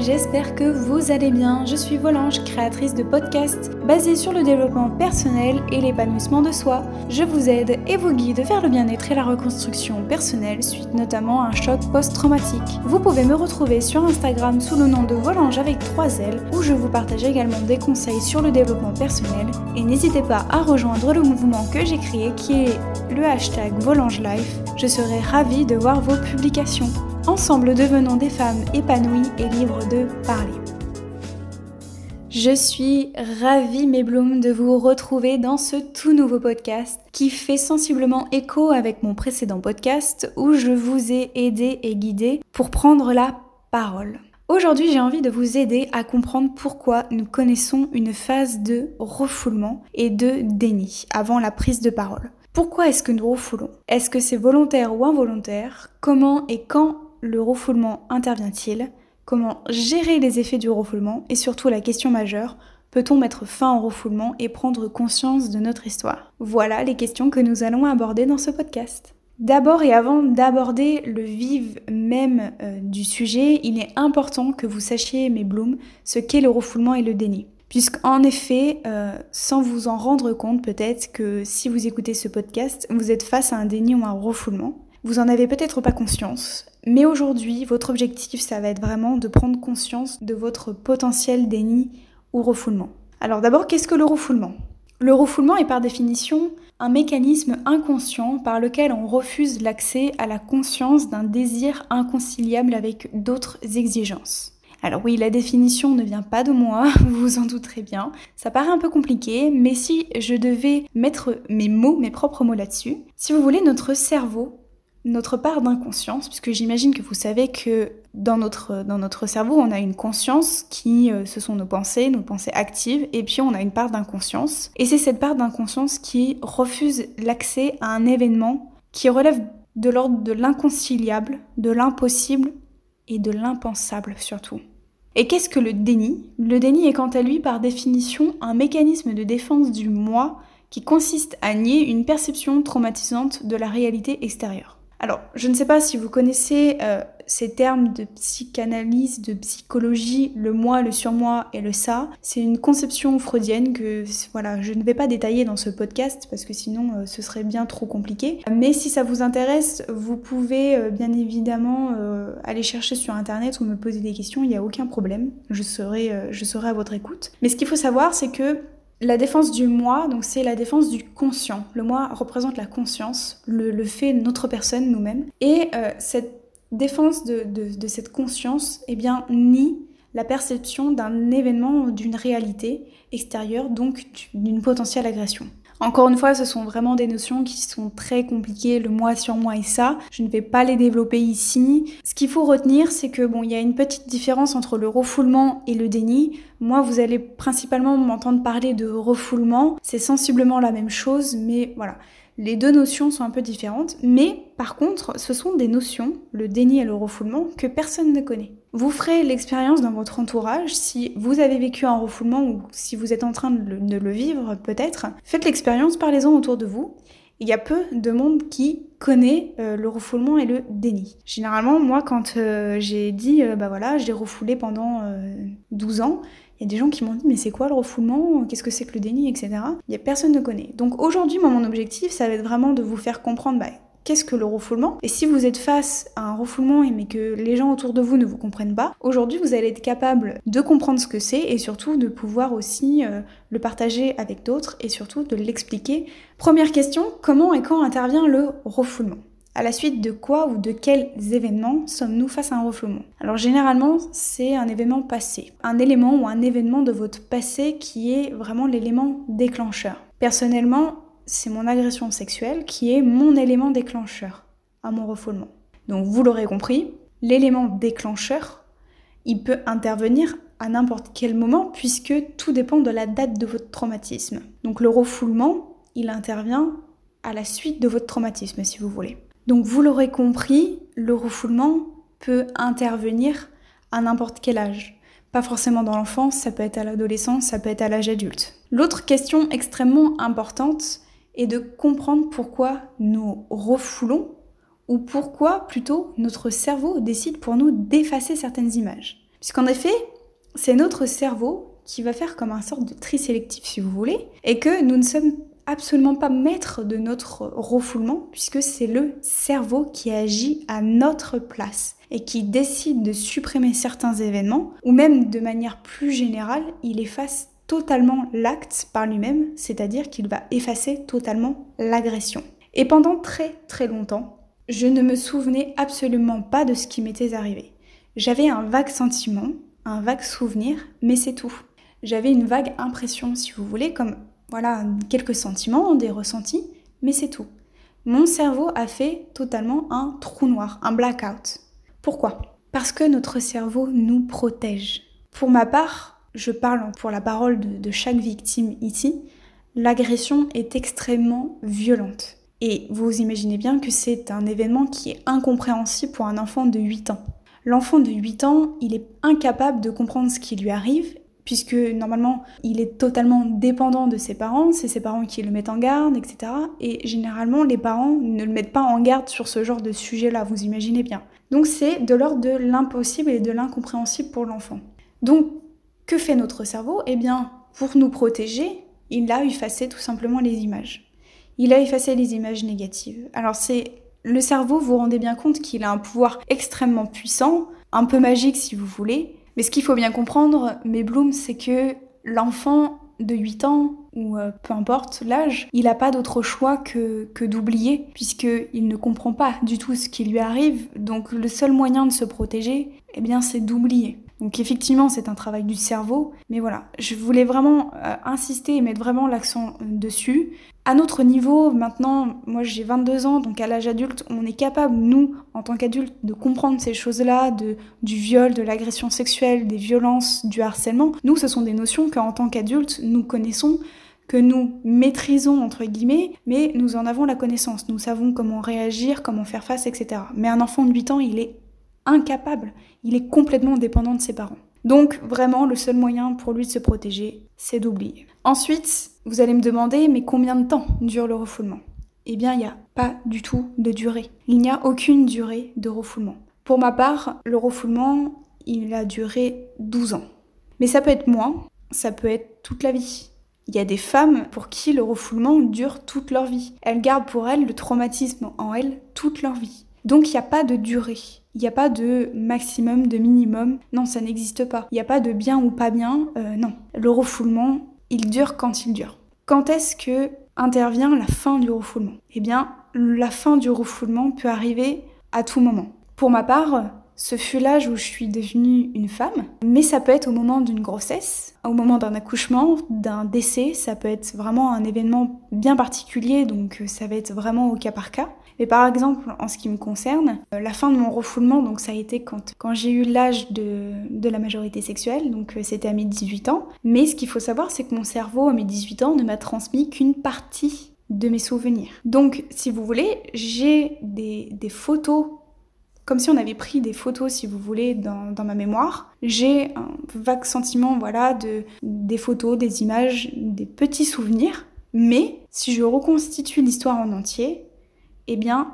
j'espère que vous allez bien. Je suis Volange, créatrice de podcasts basés sur le développement personnel et l'épanouissement de soi. Je vous aide et vous guide vers le bien-être et la reconstruction personnelle suite notamment à un choc post-traumatique. Vous pouvez me retrouver sur Instagram sous le nom de Volange avec 3 L où je vous partage également des conseils sur le développement personnel et n'hésitez pas à rejoindre le mouvement que j'ai créé qui est le hashtag Volange Life. Je serai ravie de voir vos publications. Ensemble, devenons des femmes épanouies et libres de parler. Je suis ravie, mes blooms, de vous retrouver dans ce tout nouveau podcast qui fait sensiblement écho avec mon précédent podcast où je vous ai aidé et guidé pour prendre la parole. Aujourd'hui, j'ai envie de vous aider à comprendre pourquoi nous connaissons une phase de refoulement et de déni avant la prise de parole. Pourquoi est-ce que nous refoulons Est-ce que c'est volontaire ou involontaire? Comment et quand le refoulement intervient-il Comment gérer les effets du refoulement Et surtout la question majeure, peut-on mettre fin au refoulement et prendre conscience de notre histoire? Voilà les questions que nous allons aborder dans ce podcast. D'abord et avant d'aborder le vif même euh, du sujet, il est important que vous sachiez, mes blooms, ce qu'est le refoulement et le déni. Puisqu'en effet, euh, sans vous en rendre compte peut-être que si vous écoutez ce podcast, vous êtes face à un déni ou un refoulement. Vous en avez peut-être pas conscience, mais aujourd'hui, votre objectif, ça va être vraiment de prendre conscience de votre potentiel déni ou refoulement. Alors d'abord, qu'est-ce que le refoulement? Le refoulement est par définition un mécanisme inconscient par lequel on refuse l'accès à la conscience d'un désir inconciliable avec d'autres exigences. Alors oui, la définition ne vient pas de moi, vous vous en douterez bien. Ça paraît un peu compliqué, mais si je devais mettre mes mots, mes propres mots là-dessus, si vous voulez, notre cerveau notre part d'inconscience, puisque j'imagine que vous savez que dans notre, dans notre cerveau, on a une conscience qui, euh, ce sont nos pensées, nos pensées actives, et puis on a une part d'inconscience. Et c'est cette part d'inconscience qui refuse l'accès à un événement qui relève de l'ordre de l'inconciliable, de l'impossible et de l'impensable surtout. Et qu'est-ce que le déni? Le déni est quant à lui par définition un mécanisme de défense du moi qui consiste à nier une perception traumatisante de la réalité extérieure. Alors, je ne sais pas si vous connaissez euh, ces termes de psychanalyse, de psychologie, le moi, le surmoi et le ça. C'est une conception freudienne que voilà, je ne vais pas détailler dans ce podcast parce que sinon euh, ce serait bien trop compliqué. Mais si ça vous intéresse, vous pouvez euh, bien évidemment aller chercher sur internet ou me poser des questions, il n'y a aucun problème. Je serai, je serai à votre écoute. Mais ce qu'il faut savoir, c'est que la défense du moi, donc c'est la défense du conscient. Le moi représente la conscience, le, fait de notre personne, nous-mêmes. Et euh, cette défense de, de, cette conscience, eh bien, nie la perception d'un événement, d'une réalité extérieure, donc d'une potentielle agression. Encore une fois, ce sont vraiment des notions qui sont très compliquées, le moi sur moi et ça. Je ne vais pas les développer ici. Ce qu'il faut retenir, c'est que bon, il y a une petite différence entre le refoulement et le déni. Moi, vous allez principalement m'entendre parler de refoulement. C'est sensiblement la même chose, mais voilà. Les deux notions sont un peu différentes, mais par contre, ce sont des notions, le déni et le refoulement, que personne ne connaît. Vous ferez l'expérience dans votre entourage si vous avez vécu un refoulement ou si vous êtes en train de le, vivre peut-être. Faites l'expérience, parlez-en autour de vous. Il y a peu de monde qui connaît euh, le refoulement et le déni. Généralement, moi, quand euh, j'ai dit, euh, bah voilà, j'ai refoulé pendant 12 ans, il y a des gens qui m'ont dit mais c'est quoi le refoulement? Qu'est-ce que c'est que le déni, etc. Il y a personne ne connaît. Donc aujourd'hui, moi, mon objectif, ça va être vraiment de vous faire comprendre bah, qu'est-ce que le refoulement? Et si vous êtes face à un refoulement mais que les gens autour de vous ne vous comprennent pas, aujourd'hui vous allez être capable de comprendre ce que c'est et surtout de pouvoir aussi euh, le partager avec d'autres et surtout de l'expliquer. Première question, comment et quand intervient le refoulement? À la suite de quoi ou de quels événements sommes-nous face à un refoulement? Alors généralement, c'est un événement passé, un élément ou un événement de votre passé qui est vraiment l'élément déclencheur. Personnellement, c'est mon agression sexuelle qui est mon élément déclencheur à mon refoulement. Donc vous l'aurez compris, l'élément déclencheur, il peut intervenir à n'importe quel moment puisque tout dépend de la date de votre traumatisme. Donc le refoulement, il intervient à la suite de votre traumatisme si vous voulez. Donc vous l'aurez compris, le refoulement peut intervenir à n'importe quel âge. Pas forcément dans l'enfance, ça peut être à l'adolescence, ça peut être à l'âge adulte. L'autre question extrêmement importante, et de comprendre pourquoi nous refoulons ou pourquoi plutôt notre cerveau décide pour nous d'effacer certaines images. Puisqu'en effet, c'est notre cerveau qui va faire comme un sorte de tri sélectif si vous voulez, et que nous ne sommes absolument pas maîtres de notre refoulement, puisque c'est le cerveau qui agit à notre place et qui décide de supprimer certains événements, ou même de manière plus générale, il efface totalement l'acte par lui-même, c'est-à-dire qu'il va effacer totalement l'agression. Et pendant très très longtemps, je ne me souvenais absolument pas de ce qui m'était arrivé. J'avais un vague sentiment, un vague souvenir, mais c'est tout. J'avais une vague impression, si vous voulez, comme voilà quelques sentiments, des ressentis, mais c'est tout. Mon cerveau a fait totalement un trou noir, un blackout. Pourquoi? Parce que notre cerveau nous protège. Pour ma part, je parle pour la parole de, chaque victime ici, l'agression est extrêmement violente. Et vous imaginez bien que c'est un événement qui est incompréhensible pour un enfant de 8 ans. L'enfant de 8 ans, il est incapable de comprendre ce qui lui arrive puisque normalement il est totalement dépendant de ses parents, c'est ses parents qui le mettent en garde, etc. Et généralement les parents ne le mettent pas en garde sur ce genre de sujet-là, vous imaginez bien. Donc c'est de l'ordre de l'impossible et de l'incompréhensible pour l'enfant. Donc que fait notre cerveau? Eh bien, pour nous protéger, il a effacé tout simplement les images. Il a effacé les images négatives. Alors c'est le cerveau, vous vous rendez bien compte qu'il a un pouvoir extrêmement puissant, un peu magique si vous voulez, mais ce qu'il faut bien comprendre, mes Bloom, c'est que l'enfant de 8 ans, ou euh, peu importe l'âge, il n'a pas d'autre choix que, que d'oublier, puisqu'il ne comprend pas du tout ce qui lui arrive. Donc le seul moyen de se protéger, eh bien, c'est d'oublier. Donc effectivement, c'est un travail du cerveau, mais voilà, je voulais vraiment euh, insister et mettre vraiment l'accent euh, dessus. À notre niveau, maintenant, moi j'ai 22 ans, donc à l'âge adulte, on est capable, nous, en tant qu'adultes, de comprendre ces choses-là, du viol, de l'agression sexuelle, des violences, du harcèlement. Nous, ce sont des notions qu'en tant qu'adultes, nous connaissons que nous maîtrisons entre guillemets, mais nous en avons la connaissance. Nous savons comment réagir, comment faire face, etc. Mais un enfant de 8 ans, il est incapable. Il est complètement dépendant de ses parents. Donc vraiment, le seul moyen pour lui de se protéger, c'est d'oublier. Ensuite, vous allez me demander, mais combien de temps dure le refoulement? Eh bien, il n'y a pas du tout de durée. Il n'y a aucune durée de refoulement. Pour ma part, le refoulement, il a duré 12 ans. Mais ça peut être moins, ça peut être toute la vie. Il y a des femmes pour qui le refoulement dure toute leur vie. Elles gardent pour elles le traumatisme en elles toute leur vie. Donc il n'y a pas de durée. Il n'y a pas de maximum, de minimum. Non, ça n'existe pas. Il n'y a pas de bien ou pas bien. Euh, non. Le refoulement, il dure quand il dure. Quand est-ce que intervient la fin du refoulement? Eh bien, la fin du refoulement peut arriver à tout moment. Pour ma part, ce fut l'âge où je suis devenue une femme, mais ça peut être au moment d'une grossesse, au moment d'un accouchement, d'un décès, ça peut être vraiment un événement bien particulier, donc ça va être vraiment au cas par cas. Mais par exemple, en ce qui me concerne, euh, la fin de mon refoulement, donc ça a été quand, quand j'ai eu l'âge de, de, la majorité sexuelle, donc euh, c'était à mes 18 ans. Mais ce qu'il faut savoir, c'est que mon cerveau, à mes 18 ans, ne m'a transmis qu'une partie de mes souvenirs. Donc, si vous voulez, j'ai des, des photos comme si on avait pris des photos, si vous voulez, dans, ma mémoire. J'ai un vague sentiment, voilà, de des photos, des images, des petits souvenirs. Mais si je reconstitue l'histoire en entier, eh bien,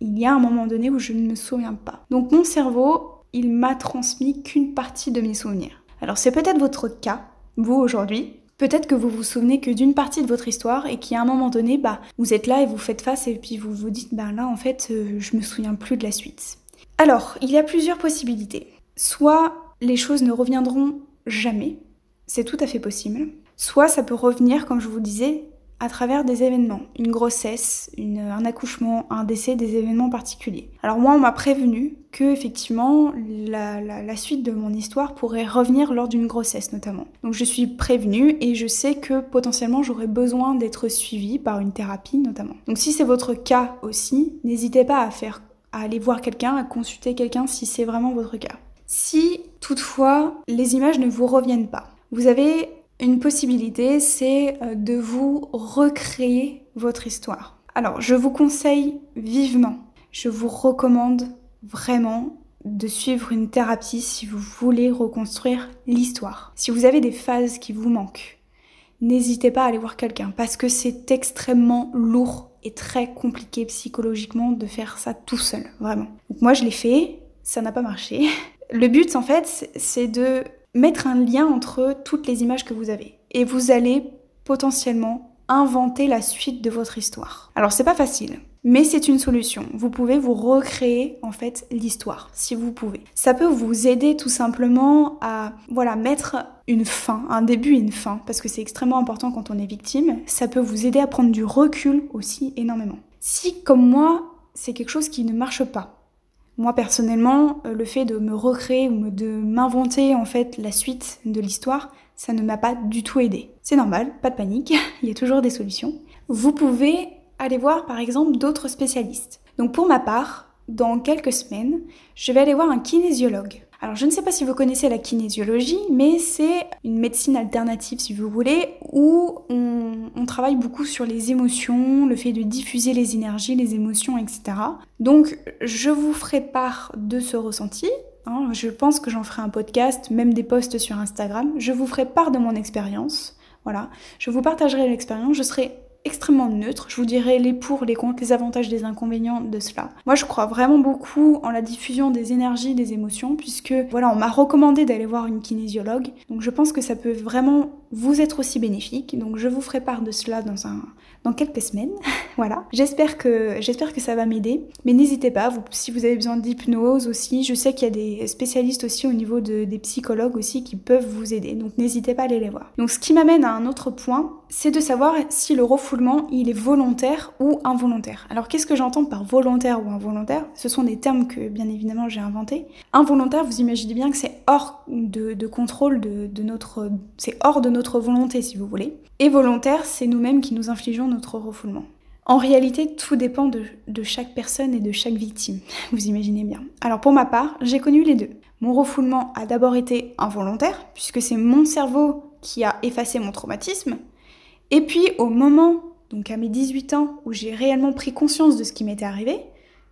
il y a un moment donné où je ne me souviens pas. Donc mon cerveau, il m'a transmis qu'une partie de mes souvenirs. Alors c'est peut-être votre cas, vous aujourd'hui. Peut-être que vous vous souvenez que d'une partie de votre histoire et qu'à un moment donné, bah, vous êtes là et vous faites face et puis vous vous dites, bah là en fait, euh, je me souviens plus de la suite. Alors, il y a plusieurs possibilités. Soit les choses ne reviendront jamais, c'est tout à fait possible. Soit ça peut revenir, comme je vous disais, à travers des événements, une grossesse, un accouchement, un décès, des événements particuliers. Alors moi, on m'a prévenu que effectivement la, la, suite de mon histoire pourrait revenir lors d'une grossesse notamment. Donc je suis prévenue et je sais que potentiellement j'aurais besoin d'être suivie par une thérapie notamment. Donc si c'est votre cas aussi, n'hésitez pas à faire, aller voir quelqu'un, à consulter quelqu'un si c'est vraiment votre cas. Si toutefois les images ne vous reviennent pas, vous avez une possibilité, c'est euh, de vous recréer votre histoire. Alors, je vous conseille vivement, je vous recommande vraiment de suivre une thérapie si vous voulez reconstruire l'histoire. Si vous avez des phases qui vous manquent, n'hésitez pas à aller voir quelqu'un parce que c'est extrêmement lourd et très compliqué psychologiquement de faire ça tout seul, vraiment. Donc moi je l'ai fait, ça n'a pas marché. Le but en fait, c'est de mettre un lien entre toutes les images que vous avez et vous allez potentiellement inventer la suite de votre histoire. Alors c'est pas facile, mais c'est une solution. Vous pouvez vous recréer en fait l'histoire si vous pouvez. Ça peut vous aider tout simplement à voilà, mettre une fin, un début et une fin parce que c'est extrêmement important quand on est victime. Ça peut vous aider à prendre du recul aussi énormément. Si comme moi, c'est quelque chose qui ne marche pas, moi personnellement, euh, le fait de me recréer ou de m'inventer en fait la suite de l'histoire, ça ne m'a pas du tout aidé. C'est normal, pas de panique, il y a toujours des solutions. Vous pouvez aller voir par exemple d'autres spécialistes. Donc pour ma part, dans quelques semaines, je vais aller voir un kinésiologue. Alors je ne sais pas si vous connaissez la kinésiologie, mais c'est une médecine alternative si vous voulez, où on, travaille beaucoup sur les émotions, le fait de diffuser les énergies, les émotions, etc. Donc je vous ferai part de ce ressenti. Hein. je pense que j'en ferai un podcast, même des posts sur Instagram. Je vous ferai part de mon expérience. Voilà, je vous partagerai l'expérience. Je serai extrêmement neutre. Je vous dirai les pour, les contre, les avantages, les inconvénients de cela. Moi, je crois vraiment beaucoup en la diffusion des énergies, des émotions, puisque voilà, on m'a recommandé d'aller voir une kinésiologue. Donc, je pense que ça peut vraiment vous être aussi bénéfique. Donc, je vous ferai part de cela dans quelques semaines. voilà. J'espère que j'espère que ça va m'aider. Mais n'hésitez pas, si vous avez besoin d'hypnose aussi, je sais qu'il y a des spécialistes aussi au niveau de, des psychologues aussi qui peuvent vous aider. Donc, n'hésitez pas à aller les voir. Donc, ce qui m'amène à un autre point, c'est de savoir si le refoulement est volontaire ou involontaire. Alors qu'est-ce que j'entends par volontaire ou involontaire? Ce sont des termes que bien évidemment j'ai inventés. Involontaire, vous imaginez bien que c'est hors de, contrôle de, notre... c'est hors de notre volonté si vous voulez. Et volontaire, c'est nous-mêmes qui nous infligeons notre refoulement. En réalité, tout dépend de, chaque personne et de chaque victime, vous imaginez bien. Alors pour ma part, j'ai connu les deux. Mon refoulement a d'abord été involontaire, puisque c'est mon cerveau qui a effacé mon traumatisme, et puis au moment, donc à mes 18 ans, où j'ai réellement pris conscience de ce qui m'était arrivé,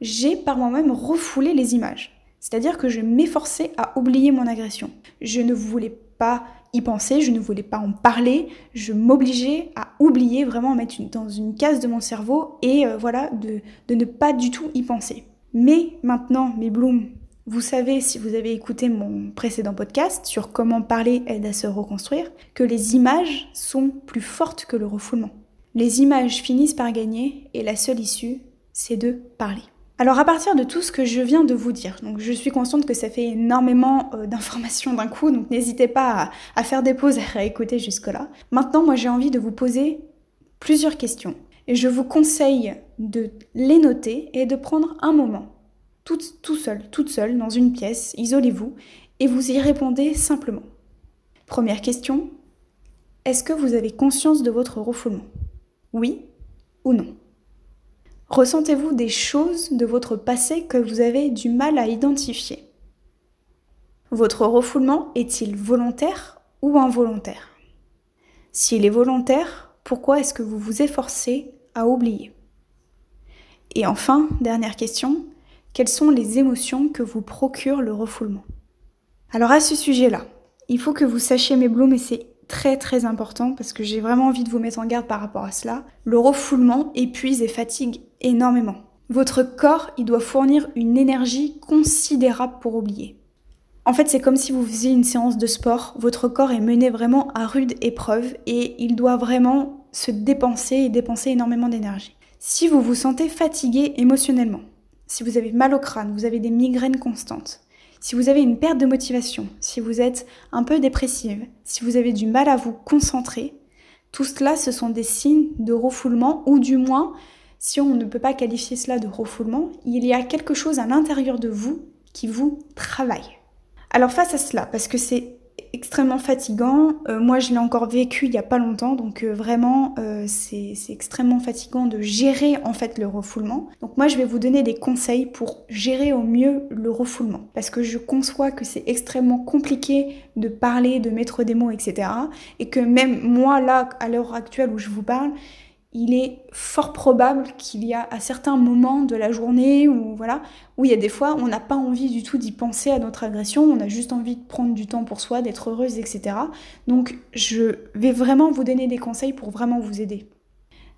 j'ai par moi-même refoulé les images. C'est-à-dire que je m'efforçais à oublier mon agression. Je ne voulais pas y penser, je ne voulais pas en parler, je m'obligeais à oublier, vraiment mettre dans une case de mon cerveau et euh, voilà, de, de ne pas du tout y penser. Mais maintenant, mes blooms, vous savez, si vous avez écouté mon précédent podcast sur comment parler aide à se reconstruire, que les images sont plus fortes que le refoulement. Les images finissent par gagner et la seule issue, c'est de parler. Alors à partir de tout ce que je viens de vous dire, je suis consciente que ça fait énormément euh, d'informations d'un coup, donc n'hésitez pas à, faire des pauses à réécouter jusque-là. Maintenant, moi j'ai envie de vous poser plusieurs questions et je vous conseille de les noter et de prendre un moment tout, seul, toute seule, dans une pièce, isolez-vous, et vous y répondez simplement. Première question, est-ce que vous avez conscience de votre refoulement? Oui ou non? Ressentez-vous des choses de votre passé que vous avez du mal à identifier? Votre refoulement est-il volontaire ou involontaire? S'il est volontaire, pourquoi est-ce que vous vous efforcez à oublier? Et enfin, dernière question, quelles sont les émotions que vous procure le refoulement? Alors à ce sujet-là, il faut que vous sachiez mes blooms et c'est très très important parce que j'ai vraiment envie de vous mettre en garde par rapport à cela. Le refoulement épuise et fatigue énormément. Votre corps, il doit fournir une énergie considérable pour oublier. En fait, c'est comme si vous faisiez une séance de sport. Votre corps est mené vraiment à rude épreuve et il doit vraiment se dépenser et dépenser énormément d'énergie. Si vous vous sentez fatigué émotionnellement, si vous avez mal au crâne, vous avez des migraines constantes, si vous avez une perte de motivation, si vous êtes un peu dépressive, si vous avez du mal à vous concentrer, tout cela, ce sont des signes de refoulement, ou du moins, si on ne peut pas qualifier cela de refoulement, il y a quelque chose à l'intérieur de vous qui vous travaille. Alors face à cela, parce que c'est extrêmement fatigant. Euh, moi, je l'ai encore vécu il y a pas longtemps, donc euh, vraiment, euh, c'est extrêmement fatigant de gérer en fait le refoulement. Donc moi, je vais vous donner des conseils pour gérer au mieux le refoulement, parce que je conçois que c'est extrêmement compliqué de parler, de mettre des mots, etc. Et que même moi, là, à l'heure actuelle où je vous parle, il est fort probable qu'il y a à certains moments de la journée où voilà où il y a des fois on n'a pas envie du tout d'y penser à notre agression, on a juste envie de prendre du temps pour soi, d'être heureuse, etc. Donc je vais vraiment vous donner des conseils pour vraiment vous aider.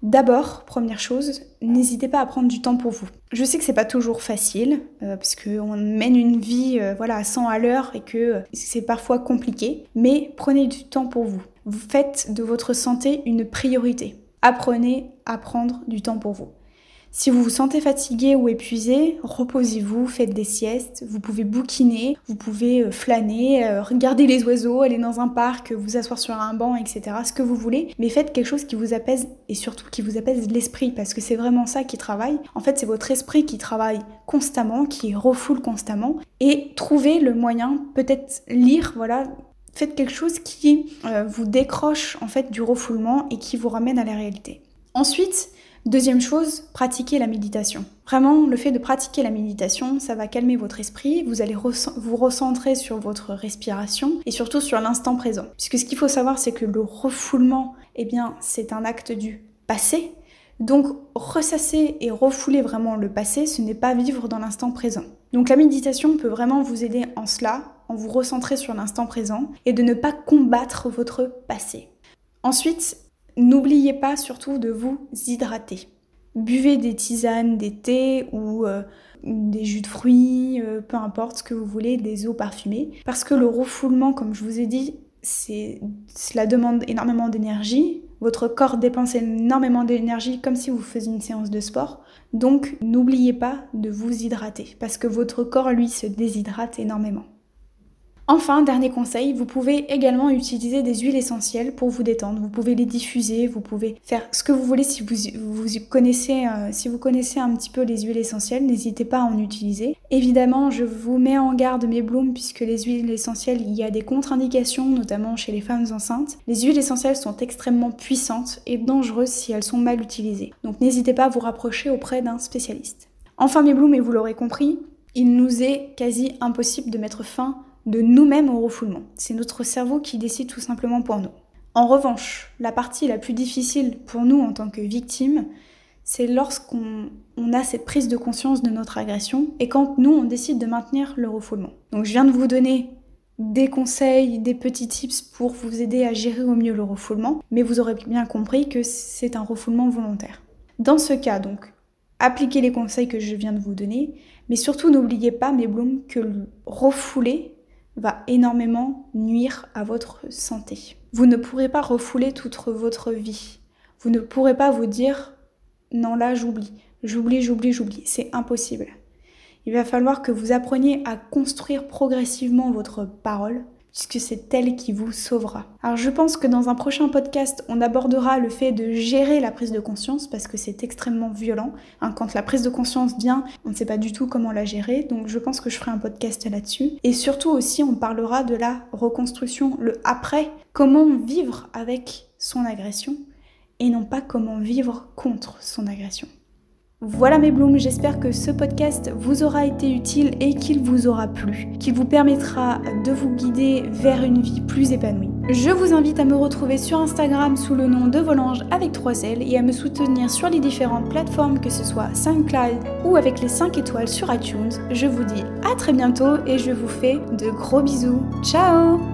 D'abord, première chose, n'hésitez pas à prendre du temps pour vous. Je sais que c'est pas toujours facile, euh, parce qu'on mène une vie euh, voilà, à 100 à l'heure et que euh, c'est parfois compliqué, mais prenez du temps pour vous. Vous faites de votre santé une priorité. Apprenez à prendre du temps pour vous. Si vous vous sentez fatigué ou épuisé, reposez-vous, faites des siestes, vous pouvez bouquiner, vous pouvez euh, flâner, euh, regarder les oiseaux, aller dans un parc, vous asseoir sur un banc, etc. Ce que vous voulez, mais faites quelque chose qui vous apaise et surtout qui vous apaise l'esprit parce que c'est vraiment ça qui travaille. En fait, c'est votre esprit qui travaille constamment, qui refoule constamment et trouvez le moyen, peut-être lire, voilà, faites quelque chose qui euh, vous décroche en fait du refoulement et qui vous ramène à la réalité. Ensuite, Deuxième chose, pratiquez la méditation. Vraiment, le fait de pratiquer la méditation, ça va calmer votre esprit, vous allez vous recentrer sur votre respiration et surtout sur l'instant présent. Puisque ce qu'il faut savoir, c'est que le refoulement, eh bien, c'est un acte du passé. Donc, ressasser et refouler vraiment le passé, ce n'est pas vivre dans l'instant présent. Donc, la méditation peut vraiment vous aider en cela, en vous recentrer sur l'instant présent et de ne pas combattre votre passé. Ensuite, N'oubliez pas surtout de vous hydrater. Buvez des tisanes, des thés ou euh, des jus de fruits, euh, peu importe ce que vous voulez, des eaux parfumées. Parce que le refoulement, comme je vous ai dit, cela demande énormément d'énergie. Votre corps dépense énormément d'énergie comme si vous faisiez une séance de sport. Donc n'oubliez pas de vous hydrater parce que votre corps, lui, se déshydrate énormément. Enfin, dernier conseil, vous pouvez également utiliser des huiles essentielles pour vous détendre. Vous pouvez les diffuser, vous pouvez faire ce que vous voulez si vous, connaissez, euh, si vous connaissez un petit peu les huiles essentielles, n'hésitez pas à en utiliser. Évidemment, je vous mets en garde mes blooms puisque les huiles essentielles, il y a des contre-indications, notamment chez les femmes enceintes. Les huiles essentielles sont extrêmement puissantes et dangereuses si elles sont mal utilisées. Donc n'hésitez pas à vous rapprocher auprès d'un spécialiste. Enfin mes blooms, et vous l'aurez compris, il nous est quasi impossible de mettre fin de nous-mêmes au refoulement. C'est notre cerveau qui décide tout simplement pour nous. En revanche, la partie la plus difficile pour nous en tant que victimes, c'est lorsqu'on a cette prise de conscience de notre agression et quand nous, on décide de maintenir le refoulement. Donc je viens de vous donner des conseils, des petits tips pour vous aider à gérer au mieux le refoulement, mais vous aurez bien compris que c'est un refoulement volontaire. Dans ce cas, donc, appliquez les conseils que je viens de vous donner, mais surtout n'oubliez pas, mes blooms, que le refouler va énormément nuire à votre santé. Vous ne pourrez pas refouler toute votre vie. Vous ne pourrez pas vous dire non là j'oublie, j'oublie, j'oublie, j'oublie. C'est impossible. Il va falloir que vous appreniez à construire progressivement votre parole, puisque c'est elle qui vous sauvera. Alors je pense que dans un prochain podcast, on abordera le fait de gérer la prise de conscience, parce que c'est extrêmement violent. Hein, quand la prise de conscience vient, on ne sait pas du tout comment la gérer, donc je pense que je ferai un podcast là-dessus. Et surtout aussi, on parlera de la reconstruction, le après, comment vivre avec son agression, et non pas comment vivre contre son agression. Voilà mes blooms, j'espère que ce podcast vous aura été utile et qu'il vous aura plu, qu'il vous permettra de vous guider vers une vie plus épanouie. Je vous invite à me retrouver sur Instagram sous le nom de Volange avec 3 L et à me soutenir sur les différentes plateformes que ce soit SoundCloud ou avec les 5 étoiles sur iTunes. Je vous dis à très bientôt et je vous fais de gros bisous. Ciao